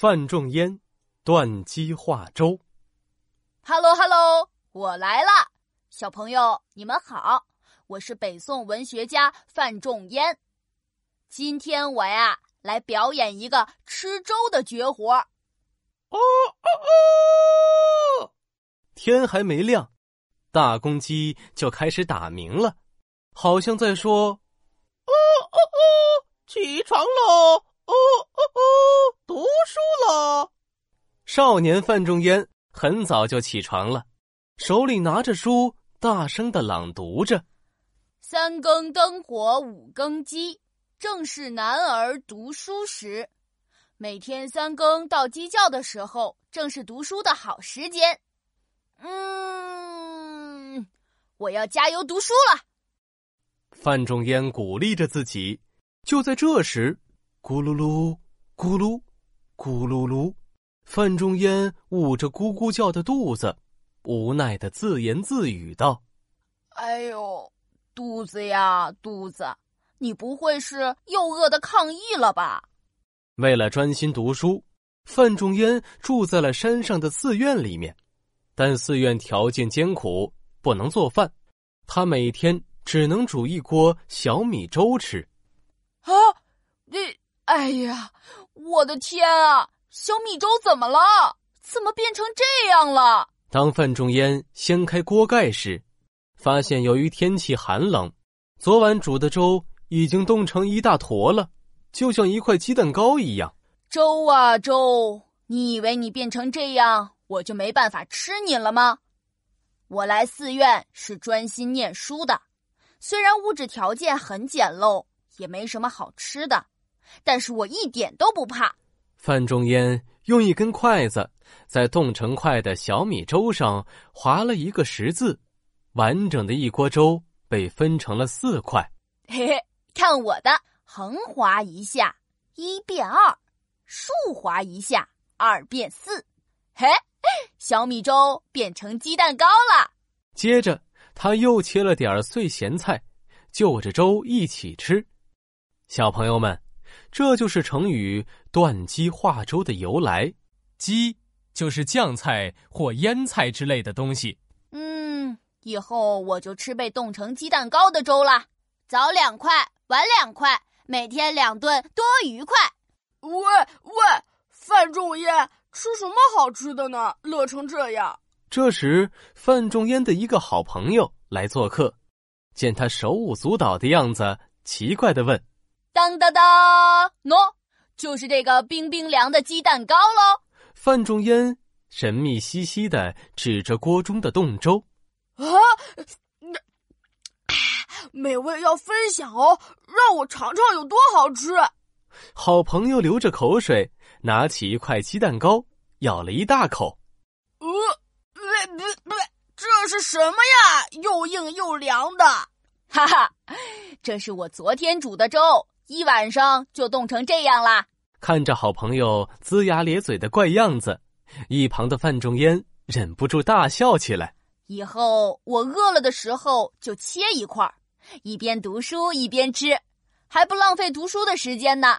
范仲淹断机化粥。Hello，Hello，我来了，小朋友你们好，我是北宋文学家范仲淹。今天我呀来表演一个吃粥的绝活。哦哦哦！天还没亮，大公鸡就开始打鸣了，好像在说：“哦哦哦，起床喽！哦哦哦，读书了。”少年范仲淹很早就起床了，手里拿着书，大声的朗读着：“三更灯火五更鸡，正是男儿读书时。每天三更到鸡叫的时候，正是读书的好时间。”嗯，我要加油读书了。范仲淹鼓励着自己。就在这时，咕噜噜，咕噜，咕噜噜，范仲淹捂着咕咕叫的肚子，无奈的自言自语道：“哎呦，肚子呀，肚子，你不会是又饿的抗议了吧？”为了专心读书，范仲淹住在了山上的寺院里面。但寺院条件艰苦，不能做饭，他每天只能煮一锅小米粥吃。啊，你，哎呀，我的天啊！小米粥怎么了？怎么变成这样了？当范仲淹掀开锅盖时，发现由于天气寒冷，昨晚煮的粥已经冻成一大坨了，就像一块鸡蛋糕一样。粥啊粥，你以为你变成这样？我就没办法吃你了吗？我来寺院是专心念书的，虽然物质条件很简陋，也没什么好吃的，但是我一点都不怕。范仲淹用一根筷子在冻成块的小米粥上划了一个十字，完整的一锅粥被分成了四块。嘿嘿，看我的，横划一下，一变二；竖划一下，二变四。嘿。小米粥变成鸡蛋糕了。接着，他又切了点碎咸菜，就着粥一起吃。小朋友们，这就是成语“断鸡化粥”的由来。鸡就是酱菜或腌菜之类的东西。嗯，以后我就吃被冻成鸡蛋糕的粥了。早两块，晚两块，每天两顿，多愉快。喂喂，范仲淹。吃什么好吃的呢？乐成这样。这时，范仲淹的一个好朋友来做客，见他手舞足蹈的样子，奇怪的问：“当当当，喏，就是这个冰冰凉的鸡蛋糕喽。”范仲淹神秘兮兮的指着锅中的冻粥：“啊，那美味要分享哦，让我尝尝有多好吃。”好朋友流着口水，拿起一块鸡蛋糕。咬了一大口，呃，不不不，这是什么呀？又硬又凉的，哈哈，这是我昨天煮的粥，一晚上就冻成这样啦。看着好朋友龇牙咧嘴的怪样子，一旁的范仲淹忍不住大笑起来。以后我饿了的时候就切一块，一边读书一边吃，还不浪费读书的时间呢。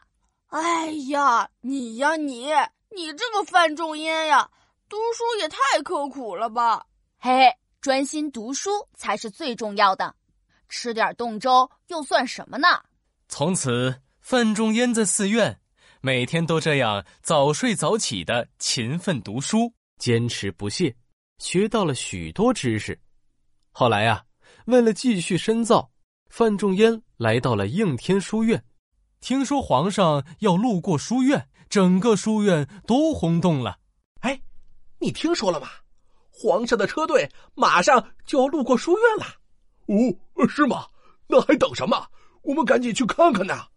哎呀，你呀你。你这个范仲淹呀，读书也太刻苦了吧！嘿嘿，专心读书才是最重要的，吃点冻粥又算什么呢？从此，范仲淹在寺院每天都这样早睡早起的勤奋读书，坚持不懈，学到了许多知识。后来呀，为了继续深造，范仲淹来到了应天书院，听说皇上要路过书院。整个书院都轰动了，哎，你听说了吗？皇上的车队马上就要路过书院了。哦，是吗？那还等什么？我们赶紧去看看呐！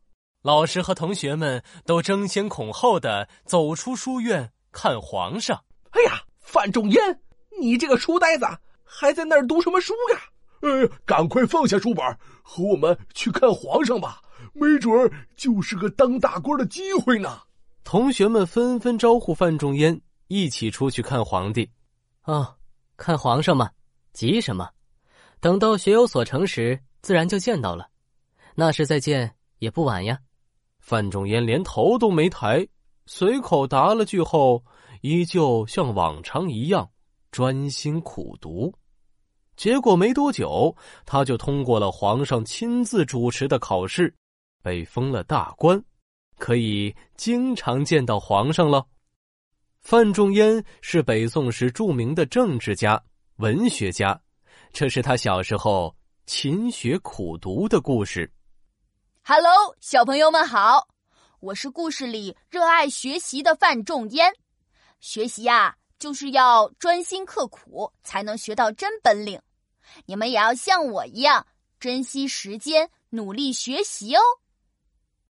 老师和同学们都争先恐后的走出书院看皇上。哎呀，范仲淹，你这个书呆子，还在那儿读什么书呀？呃，赶快放下书本，和我们去看皇上吧，没准儿就是个当大官的机会呢。同学们纷纷招呼范仲淹一起出去看皇帝。啊，看皇上嘛，急什么？等到学有所成时，自然就见到了。那时再见也不晚呀。范仲淹连头都没抬，随口答了句后，依旧像往常一样专心苦读。结果没多久，他就通过了皇上亲自主持的考试，被封了大官，可以经常见到皇上了。范仲淹是北宋时著名的政治家、文学家，这是他小时候勤学苦读的故事。Hello，小朋友们好，我是故事里热爱学习的范仲淹。学习呀，就是要专心刻苦，才能学到真本领。你们也要像我一样珍惜时间，努力学习哦。